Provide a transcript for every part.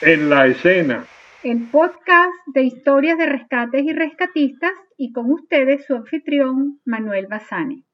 En la escena. El podcast de historias de rescates y rescatistas y con ustedes su anfitrión Manuel Bazani.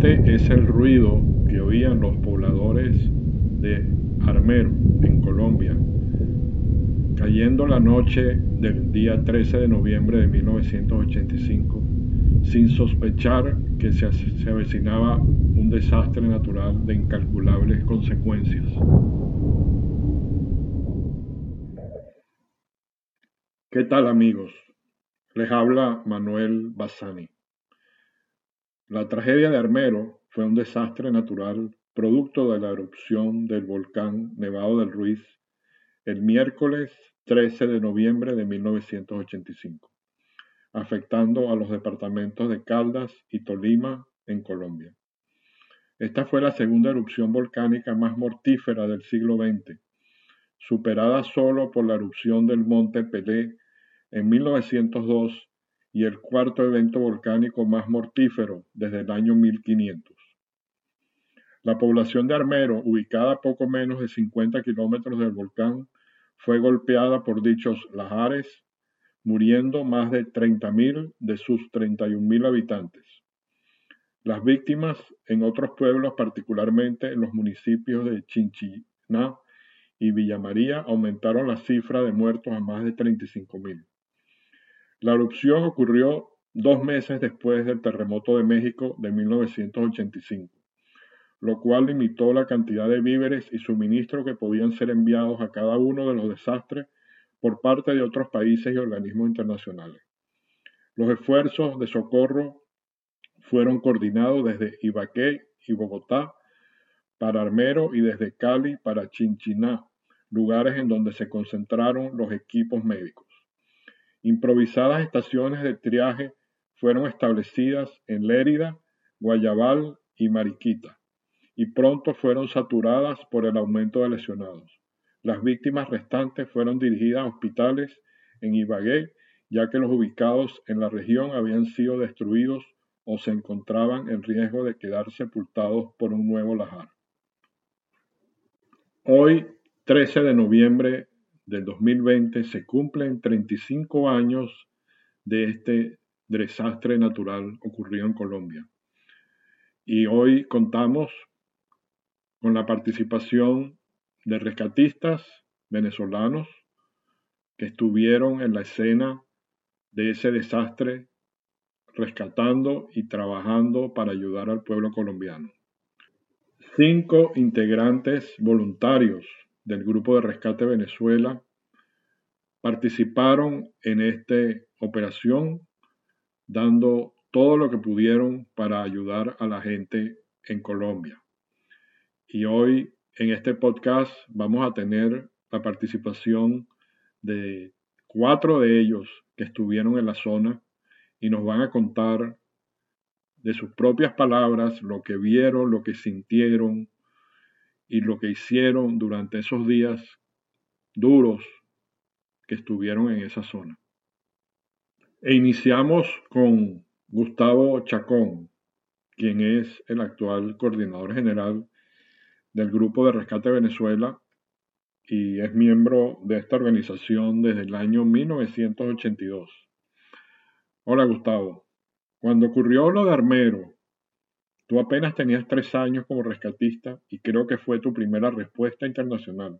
Este es el ruido que oían los pobladores de Armero, en Colombia, cayendo la noche del día 13 de noviembre de 1985, sin sospechar que se, se avecinaba un desastre natural de incalculables consecuencias. ¿Qué tal amigos? Les habla Manuel Bassani. La tragedia de Armero fue un desastre natural producto de la erupción del volcán Nevado del Ruiz el miércoles 13 de noviembre de 1985, afectando a los departamentos de Caldas y Tolima en Colombia. Esta fue la segunda erupción volcánica más mortífera del siglo XX, superada solo por la erupción del monte Pelé en 1902 y el cuarto evento volcánico más mortífero desde el año 1500. La población de Armero, ubicada a poco menos de 50 kilómetros del volcán, fue golpeada por dichos lajares, muriendo más de 30.000 de sus 31.000 habitantes. Las víctimas en otros pueblos, particularmente en los municipios de Chinchiná y Villa María, aumentaron la cifra de muertos a más de 35.000. La erupción ocurrió dos meses después del terremoto de México de 1985, lo cual limitó la cantidad de víveres y suministros que podían ser enviados a cada uno de los desastres por parte de otros países y organismos internacionales. Los esfuerzos de socorro fueron coordinados desde Ibaqué y Bogotá para Armero y desde Cali para Chinchiná, lugares en donde se concentraron los equipos médicos. Improvisadas estaciones de triaje fueron establecidas en Lérida, Guayabal y Mariquita, y pronto fueron saturadas por el aumento de lesionados. Las víctimas restantes fueron dirigidas a hospitales en Ibagué, ya que los ubicados en la región habían sido destruidos o se encontraban en riesgo de quedar sepultados por un nuevo lajar. Hoy, 13 de noviembre del 2020 se cumplen 35 años de este desastre natural ocurrido en Colombia. Y hoy contamos con la participación de rescatistas venezolanos que estuvieron en la escena de ese desastre rescatando y trabajando para ayudar al pueblo colombiano. Cinco integrantes voluntarios del Grupo de Rescate Venezuela participaron en esta operación dando todo lo que pudieron para ayudar a la gente en Colombia. Y hoy en este podcast vamos a tener la participación de cuatro de ellos que estuvieron en la zona y nos van a contar de sus propias palabras lo que vieron, lo que sintieron, y lo que hicieron durante esos días duros que estuvieron en esa zona. E iniciamos con Gustavo Chacón, quien es el actual coordinador general del Grupo de Rescate Venezuela y es miembro de esta organización desde el año 1982. Hola Gustavo, cuando ocurrió lo de Armero Tú apenas tenías tres años como rescatista y creo que fue tu primera respuesta internacional.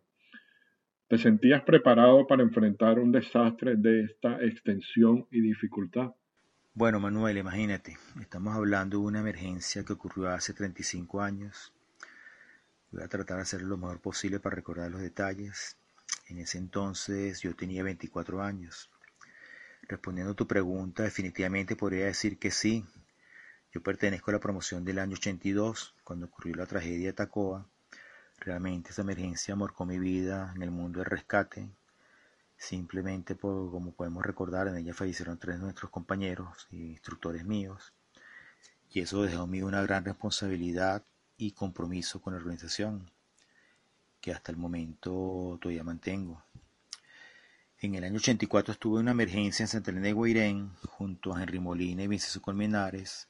¿Te sentías preparado para enfrentar un desastre de esta extensión y dificultad? Bueno, Manuel, imagínate, estamos hablando de una emergencia que ocurrió hace 35 años. Voy a tratar de hacer lo mejor posible para recordar los detalles. En ese entonces yo tenía 24 años. Respondiendo a tu pregunta, definitivamente podría decir que sí, yo pertenezco a la promoción del año 82, cuando ocurrió la tragedia de Tacoa, Realmente esa emergencia marcó mi vida en el mundo del rescate. Simplemente por, como podemos recordar, en ella fallecieron tres de nuestros compañeros y instructores míos. Y eso dejó en mí una gran responsabilidad y compromiso con la organización, que hasta el momento todavía mantengo. En el año 84 estuve en una emergencia en Santa Elena de Guairén junto a Henry Molina y Vincenzo Colmenares.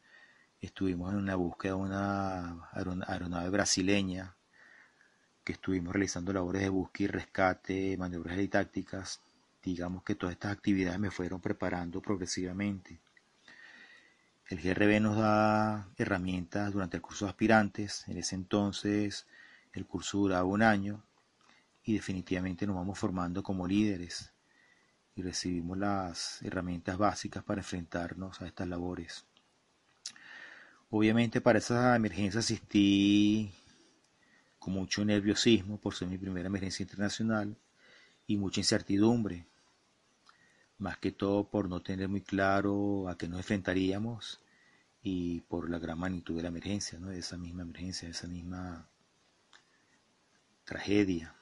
Estuvimos en una búsqueda de una aeronave brasileña que estuvimos realizando labores de búsqueda y rescate, maniobras y tácticas. Digamos que todas estas actividades me fueron preparando progresivamente. El GRB nos da herramientas durante el curso de aspirantes. En ese entonces el curso duraba un año y definitivamente nos vamos formando como líderes y recibimos las herramientas básicas para enfrentarnos a estas labores. Obviamente para esa emergencia asistí con mucho nerviosismo por ser mi primera emergencia internacional y mucha incertidumbre, más que todo por no tener muy claro a qué nos enfrentaríamos y por la gran magnitud de la emergencia, ¿no? de esa misma emergencia, de esa misma tragedia.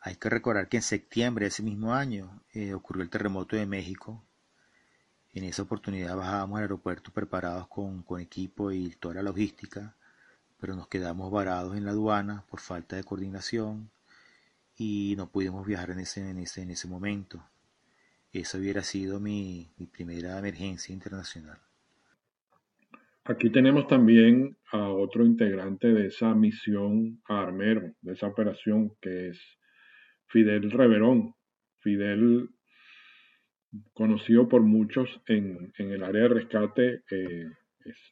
Hay que recordar que en septiembre de ese mismo año eh, ocurrió el terremoto de México. En esa oportunidad bajábamos al aeropuerto preparados con, equipo y toda la logística, pero nos quedamos varados en la aduana por falta de coordinación y no pudimos viajar en ese, en ese, en ese momento. Esa hubiera sido mi, mi primera emergencia internacional. Aquí tenemos también a otro integrante de esa misión a Armero, de esa operación, que es Fidel Reverón. Fidel, conocido por muchos en, el área de rescate, eh,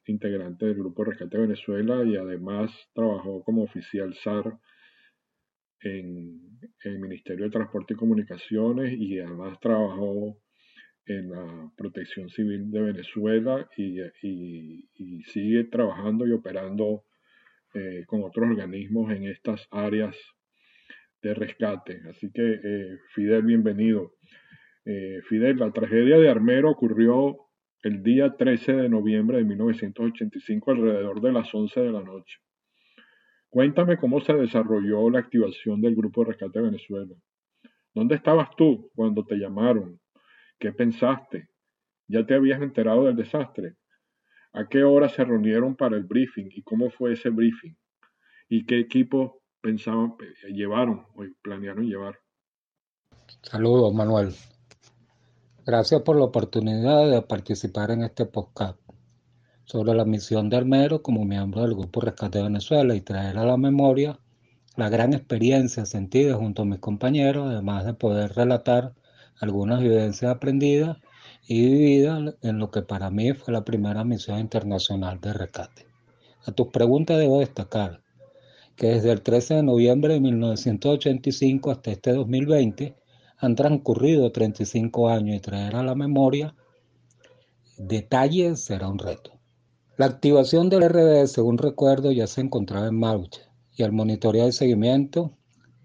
integrante del Grupo Rescate Venezuela y además trabajó como oficial SAR en el Ministerio de Transporte y Comunicaciones y además trabajó en la Protección Civil de Venezuela y, sigue trabajando y operando eh, con otros organismos en estas áreas de rescate. Así que, eh, Fidel, bienvenido. Eh, Fidel, la tragedia de Armero ocurrió el día 13 de noviembre de 1985 alrededor de las 11 de la noche. Cuéntame cómo se desarrolló la activación del Grupo de Rescate de Venezuela. ¿Dónde estabas tú cuando te llamaron? ¿Qué pensaste? ¿Ya te habías enterado del desastre? ¿A qué hora se reunieron para el briefing y cómo fue ese briefing? ¿Y qué equipo pensaban, eh, llevaron o planearon llevar. Saludos, Manuel. Gracias por la oportunidad de participar en este podcast sobre la misión de Armero como miembro del Grupo Rescate de Venezuela y traer a la memoria la gran experiencia sentida junto a mis compañeros, además de poder relatar algunas vivencias aprendidas y vividas en lo que para mí fue la primera misión internacional de rescate. A tus preguntas debo destacar que desde el 13 de noviembre de 1985 hasta este 2020 han transcurrido 35 años y traer a la memoria detalles será un reto. La activación del RD, según recuerdo, ya se encontraba en marcha y el monitoreo de seguimiento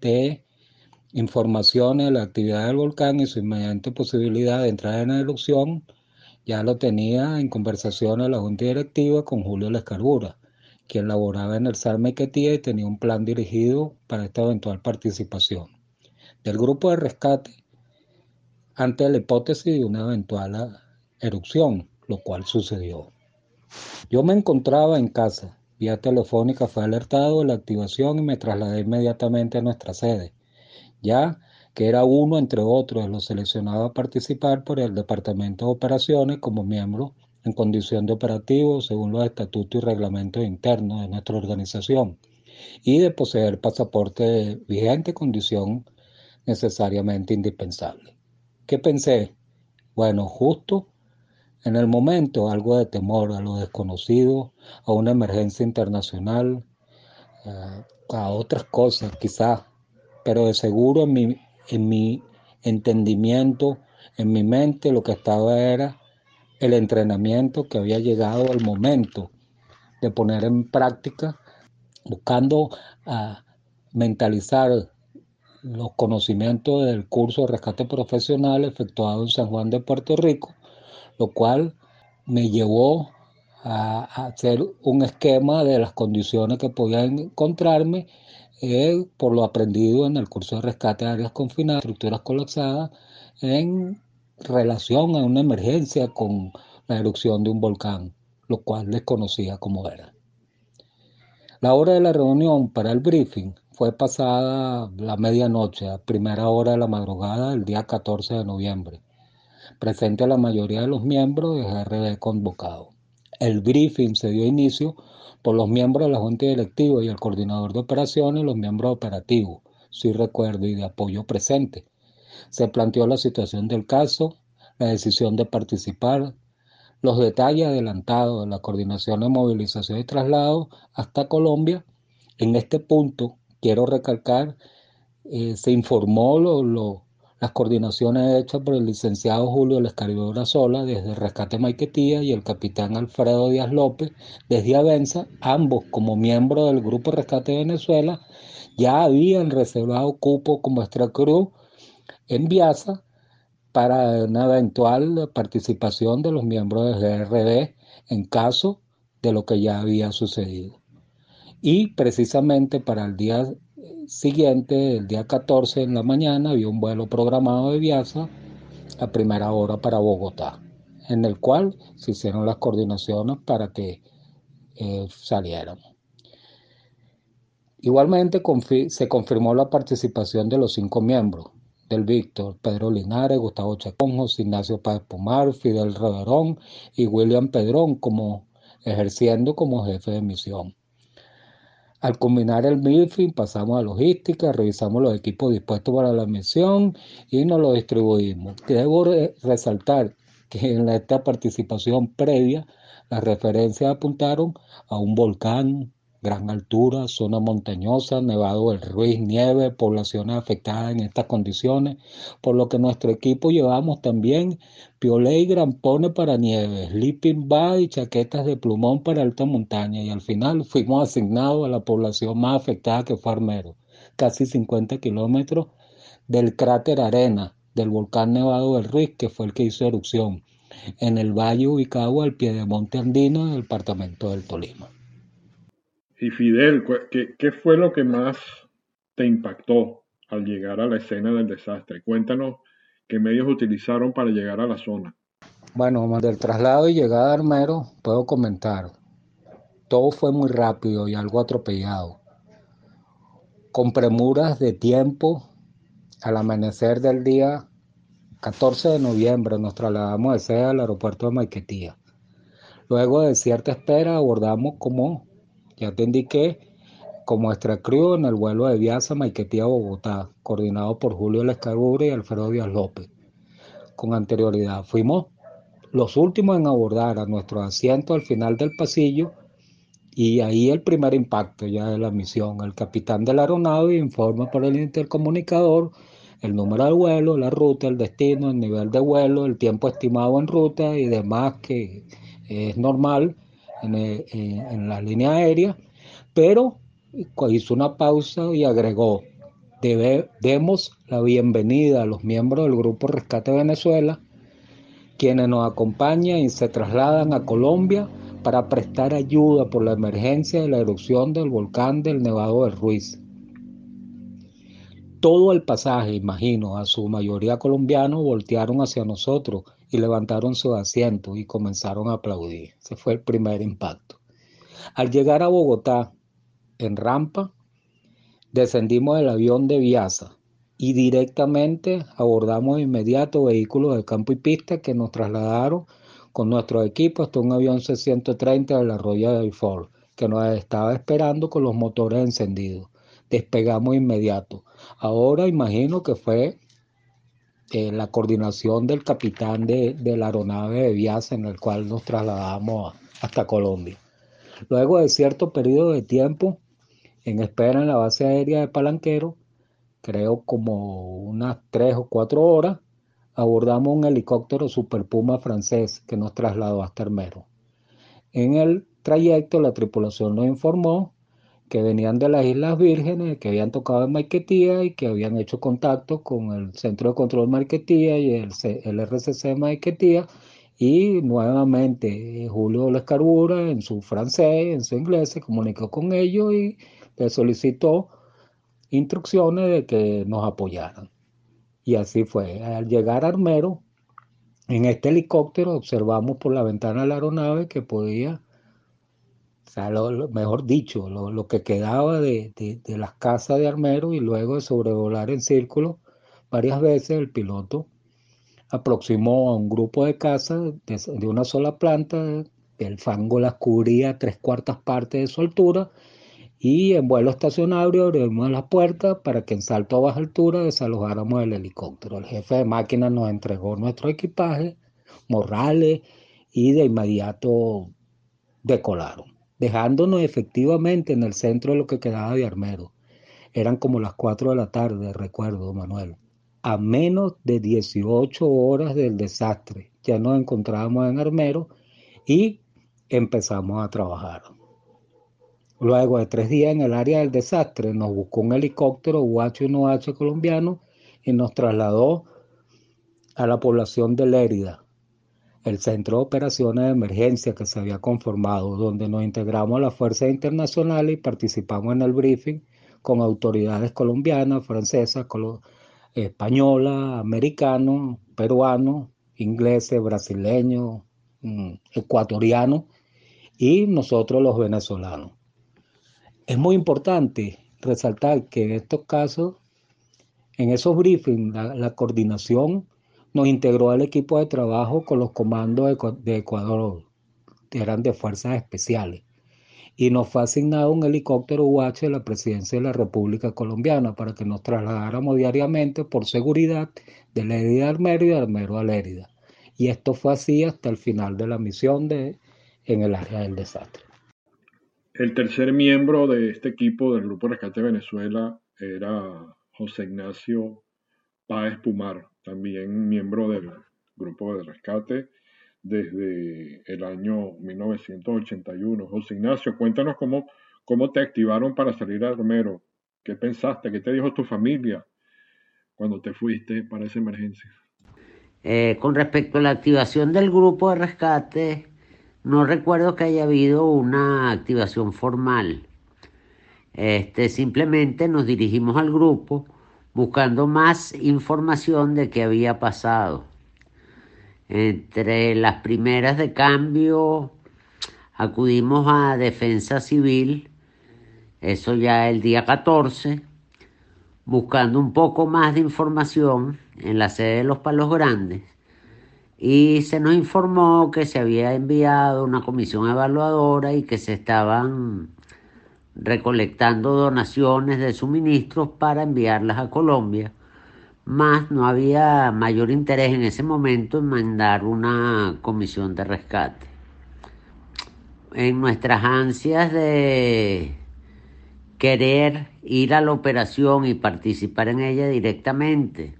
de informaciones de la actividad del volcán y su inmediata posibilidad de entrar en erupción ya lo tenía en conversaciones la Junta Directiva con Julio Lescarbura quien laboraba en el SAR Mequetía y tenía un plan dirigido para esta eventual participación del grupo de rescate ante la hipótesis de una eventual erupción, lo cual sucedió. Yo me encontraba en casa, vía telefónica fue alertado de la activación y me trasladé inmediatamente a nuestra sede, ya que era uno entre otros los seleccionados a participar por el Departamento de Operaciones como miembro en condición de operativo según los estatutos y reglamentos internos de nuestra organización y de poseer pasaporte vigente, condición necesariamente indispensable. ¿Qué pensé? Bueno, justo en el momento algo de temor a lo desconocido, a una emergencia internacional, eh, a otras cosas quizás, pero de seguro en mi, en mi entendimiento, en mi mente lo que estaba era el entrenamiento que había llegado el momento de poner en práctica, buscando ah, mentalizar los conocimientos del curso de rescate profesional efectuado en San Juan de Puerto Rico, lo cual me llevó a, hacer un esquema de las condiciones que podía encontrarme eh, por lo aprendido en el curso de rescate de áreas confinadas, estructuras colapsadas, en relación a una emergencia con la erupción de un volcán, lo cual desconocía cómo era. La hora de la reunión para el briefing fue pasada la medianoche, a primera hora de la madrugada del día 14 de noviembre, presente la mayoría de los miembros de GRB convocados. El briefing se dio inicio por los miembros de la Junta Directiva y el coordinador de operaciones los miembros operativos, si recuerdo, y de apoyo presente. Se planteó la situación del caso, la decisión de participar, los detalles adelantados de la coordinación de movilización y traslado hasta Colombia. En este punto, quiero recalcar, eh, se informó lo, las coordinaciones hechas por el licenciado Julio Lescaribe Sola desde Rescate Maiquetía y el capitán Alfredo Díaz López desde Avenza, ambos como miembros del Grupo Rescate Venezuela, ya habían reservado cupo como extra cruz en Viasa para una eventual participación de los miembros del GRD en caso de lo que ya había sucedido. Y precisamente para el día siguiente, el día 14 en la mañana, había un vuelo programado de Viasa a primera hora para Bogotá, en el cual se hicieron las coordinaciones para que eh, salieran. Igualmente se confirmó la participación de los cinco miembros, del Víctor, Pedro Linares, Gustavo Chaconjo, Ignacio Páez Pomar, Fidel Reverón y William Pedrón como ejerciendo como jefe de misión. Al culminar el briefing pasamos a logística, revisamos los equipos dispuestos para la misión y nos los distribuimos. Debo resaltar que en esta participación previa las referencias apuntaron a un volcán, gran altura, zona montañosa, Nevado del Ruiz, nieve, poblaciones afectadas en estas condiciones, por lo que nuestro equipo llevamos también piolé y grampones para nieve, sleeping bag y chaquetas de plumón para alta montaña y al final fuimos asignados a la población más afectada que fue Armero, casi 50 kilómetros del cráter Arena del volcán Nevado del Ruiz, que fue el que hizo erupción, en el valle ubicado al pie de Monte Andino, en el departamento del Tolima. Y Fidel, ¿qué, fue lo que más te impactó al llegar a la escena del desastre? Cuéntanos qué medios utilizaron para llegar a la zona. Bueno, del traslado y llegada a Armero, puedo comentar. Todo fue muy rápido y algo atropellado. Con premuras de tiempo, al amanecer del día 14 de noviembre nos trasladamos de sede al aeropuerto de Maiquetía. Luego de cierta espera abordamos como ya te indiqué como extra en el vuelo de Viasa Maiquetía Bogotá, coordinado por Julio Lescagure y Alfredo Díaz López. Con anterioridad fuimos los últimos en abordar a nuestro asiento al final del pasillo y ahí el primer impacto ya de la misión. El capitán de la aeronave informa por el intercomunicador el número del vuelo, la ruta, el destino, el nivel de vuelo, el tiempo estimado en ruta y demás que es normal en, la línea aérea, pero hizo una pausa y agregó, demos la bienvenida a los miembros del Grupo Rescate Venezuela, quienes nos acompañan y se trasladan a Colombia para prestar ayuda por la emergencia de la erupción del volcán del Nevado del Ruiz. Todo el pasaje, imagino, a su mayoría colombianos, voltearon hacia nosotros y levantaron su asiento y comenzaron a aplaudir. Ese fue el primer impacto. Al llegar a Bogotá, en rampa, descendimos del avión de Viasa y directamente abordamos de inmediato vehículos de campo y pista que nos trasladaron con nuestro equipo hasta un avión C-130 de la Royal Air Force que nos estaba esperando con los motores encendidos. Despegamos inmediato. Ahora imagino que fue eh, la coordinación del capitán de, la aeronave de Viasa en el cual nos trasladamos hasta Colombia. Luego de cierto periodo de tiempo, en espera en la base aérea de Palanquero, creo como unas tres o cuatro horas, abordamos un helicóptero Super Puma francés que nos trasladó hasta Armero. En el trayecto la tripulación nos informó que venían de las Islas Vírgenes, que habían tocado en Maiquetía y que habían hecho contacto con el Centro de Control Maiquetía y el, el RCC Maiquetía Y nuevamente Julio Lescarbura en su francés, en su inglés, se comunicó con ellos y le solicitó instrucciones de que nos apoyaran. Y así fue. Al llegar a Armero, en este helicóptero observamos por la ventana de la aeronave que podía, o sea, lo, mejor dicho, lo, que quedaba de, de, las casas de Armero y luego de sobrevolar en círculo varias veces el piloto aproximó a un grupo de casas de, una sola planta, el fango las cubría tres cuartas partes de su altura y en vuelo estacionario abrimos las puertas para que en salto a baja altura desalojáramos el helicóptero. El jefe de máquina nos entregó nuestro equipaje, morrales y de inmediato decolaron, dejándonos efectivamente en el centro de lo que quedaba de Armero. Eran como las 4 de la tarde, recuerdo, Manuel. A menos de 18 horas del desastre, ya nos encontrábamos en Armero y empezamos a trabajar. Luego de tres días en el área del desastre, nos buscó un helicóptero UH-1H colombiano y nos trasladó a la población de Lérida, el centro de operaciones de emergencia que se había conformado, donde nos integramos a las fuerzas internacionales y participamos en el briefing con autoridades colombianas, francesas, españolas, americanos, peruanos, ingleses, brasileños, mm, ecuatorianos y nosotros los venezolanos. Es muy importante resaltar que en estos casos, en esos briefings, la, coordinación nos integró al equipo de trabajo con los comandos de, Ecuador, que eran de fuerzas especiales, y nos fue asignado un helicóptero UH de la Presidencia de la República Colombiana para que nos trasladáramos diariamente por seguridad de Lérida a Armero y de Armero a Lérida. Y esto fue así hasta el final de la misión de, en el área del desastre. El tercer miembro de este equipo del Grupo Rescate Venezuela era José Ignacio Páez Pumar, también miembro del Grupo de Rescate desde el año 1981. José Ignacio, cuéntanos cómo, cómo te activaron para salir a Armero. ¿Qué pensaste? ¿Qué te dijo tu familia cuando te fuiste para esa emergencia? Eh, con respecto a la activación del grupo de rescate, no recuerdo que haya habido una activación formal. Este, simplemente nos dirigimos al grupo buscando más información de qué había pasado. Entre las primeras de cambio acudimos a Defensa Civil, eso ya el día 14, buscando un poco más de información en la sede de los Palos Grandes y se nos informó que se había enviado una comisión evaluadora y que se estaban recolectando donaciones de suministros para enviarlas a Colombia, más no había mayor interés en ese momento en mandar una comisión de rescate. En nuestras ansias de querer ir a la operación y participar en ella directamente,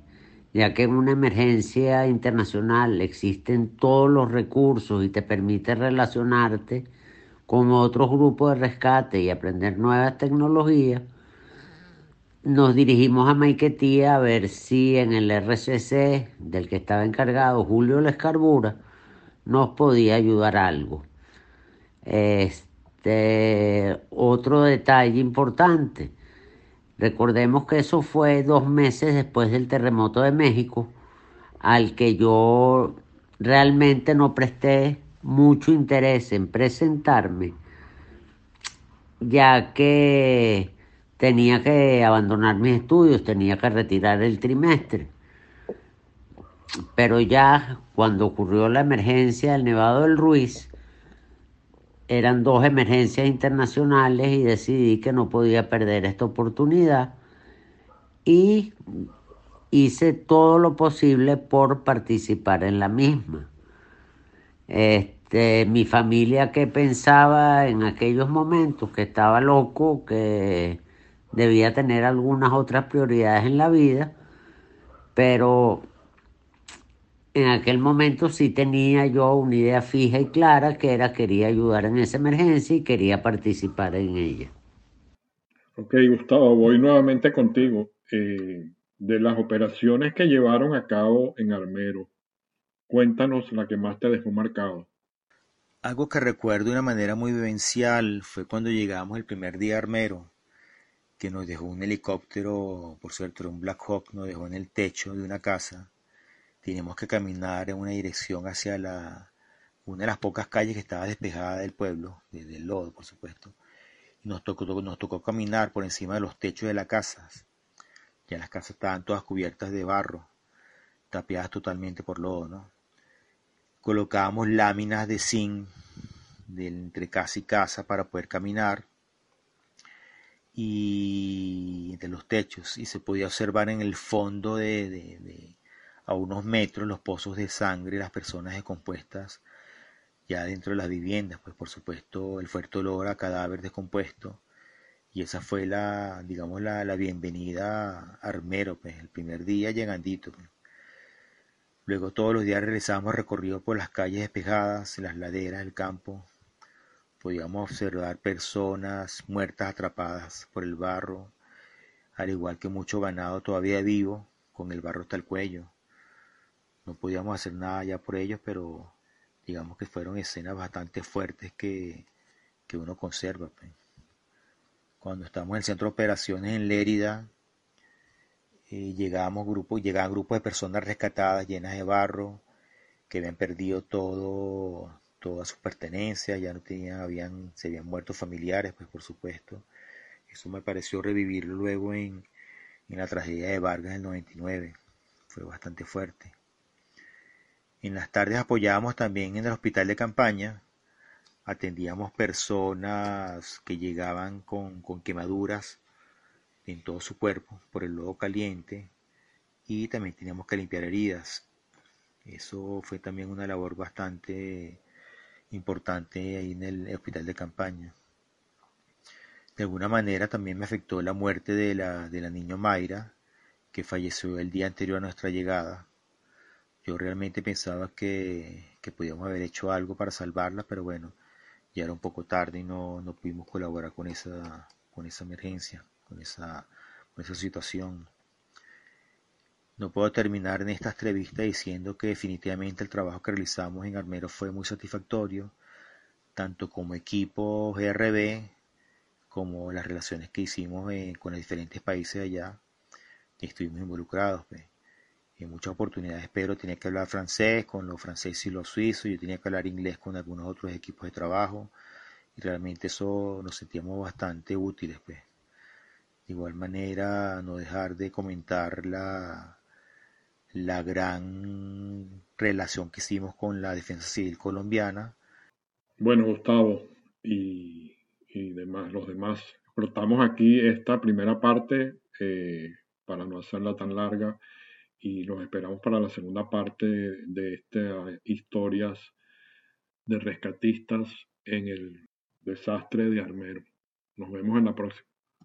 ya que en una emergencia internacional existen todos los recursos y te permite relacionarte con otros grupos de rescate y aprender nuevas tecnologías, nos dirigimos a Maiquetía a ver si en el RCC del que estaba encargado Julio Lescarbura nos podía ayudar algo. Este otro detalle importante Recordemos que eso fue dos meses después del terremoto de México, al que yo realmente no presté mucho interés en presentarme, ya que tenía que abandonar mis estudios, tenía que retirar el trimestre. Pero ya cuando ocurrió la emergencia del Nevado del Ruiz, eran dos emergencias internacionales y decidí que no podía perder esta oportunidad y hice todo lo posible por participar en la misma. Este, mi familia que pensaba en aquellos momentos que estaba loco, que debía tener algunas otras prioridades en la vida, pero en aquel momento sí tenía yo una idea fija y clara que era quería ayudar en esa emergencia y quería participar en ella. Ok, Gustavo, voy nuevamente contigo. Eh, de las operaciones que llevaron a cabo en Armero, Cuéntanos la que más te dejó marcado. Algo que recuerdo de una manera muy vivencial fue cuando llegamos el primer día Armero, que nos dejó un helicóptero, por cierto, un Black Hawk, nos dejó en el techo de una casa. Teníamos que caminar en una dirección hacia la, una de las pocas calles que estaba despejada del pueblo, desde lodo, por supuesto. Y nos tocó, nos tocó caminar por encima de los techos de las casas. Ya las casas estaban todas cubiertas de barro, tapiadas totalmente por lodo, ¿no? Colocábamos láminas de zinc de entre casa y casa para poder caminar y entre los techos y se podía observar en el fondo de, a unos metros los pozos de sangre las personas descompuestas ya dentro de las viviendas pues por supuesto el fuerte olor a cadáver descompuesto y esa fue la digamos la, la bienvenida a Armero pues el primer día llegandito pues. Luego todos los días realizábamos recorridos por las calles despejadas, las laderas del campo. Podíamos observar personas muertas atrapadas por el barro, al igual que mucho ganado todavía vivo, con el barro hasta el cuello. No podíamos hacer nada ya por ellos, pero digamos que fueron escenas bastante fuertes que, que uno conserva. Pues. Cuando estamos en el centro de operaciones en Lérida, eh, llegábamos grupos, llegaban grupos de personas rescatadas llenas de barro, que habían perdido todo, todas sus pertenencias, ya no tenían, habían, se habían muerto familiares, pues por supuesto. Eso me pareció revivirlo luego en, en la tragedia de Vargas del 99. Fue bastante fuerte. En las tardes apoyábamos también en el hospital de campaña, atendíamos personas que llegaban con, con quemaduras en todo su cuerpo por el lodo caliente y también teníamos que limpiar heridas. Eso fue también una labor bastante importante ahí en el hospital de campaña. De alguna manera también me afectó la muerte de la, de la niña Mayra, que falleció el día anterior a nuestra llegada. Yo realmente pensaba que, que podíamos haber hecho algo para salvarla, pero bueno, ya era un poco tarde y no, no pudimos colaborar con esa, con esa emergencia con esa, situación. No puedo terminar en esta entrevista diciendo que definitivamente el trabajo que realizamos en Armero fue muy satisfactorio, tanto como equipo GRB como las relaciones que hicimos eh, con los diferentes países allá estuvimos involucrados. Pues. En muchas oportunidades Pedro tenía que hablar francés con los franceses y los suizos, yo tenía que hablar inglés con algunos otros equipos de trabajo y realmente eso nos sentíamos bastante útiles. Pues. De igual manera, no dejar de comentar la, la gran relación que hicimos con la defensa civil colombiana. Bueno, Gustavo y, demás, los demás, cortamos aquí esta primera parte eh, para no hacerla tan larga y los esperamos para la segunda parte de estas historias de rescatistas en el desastre de Armero. Nos vemos en la próxima.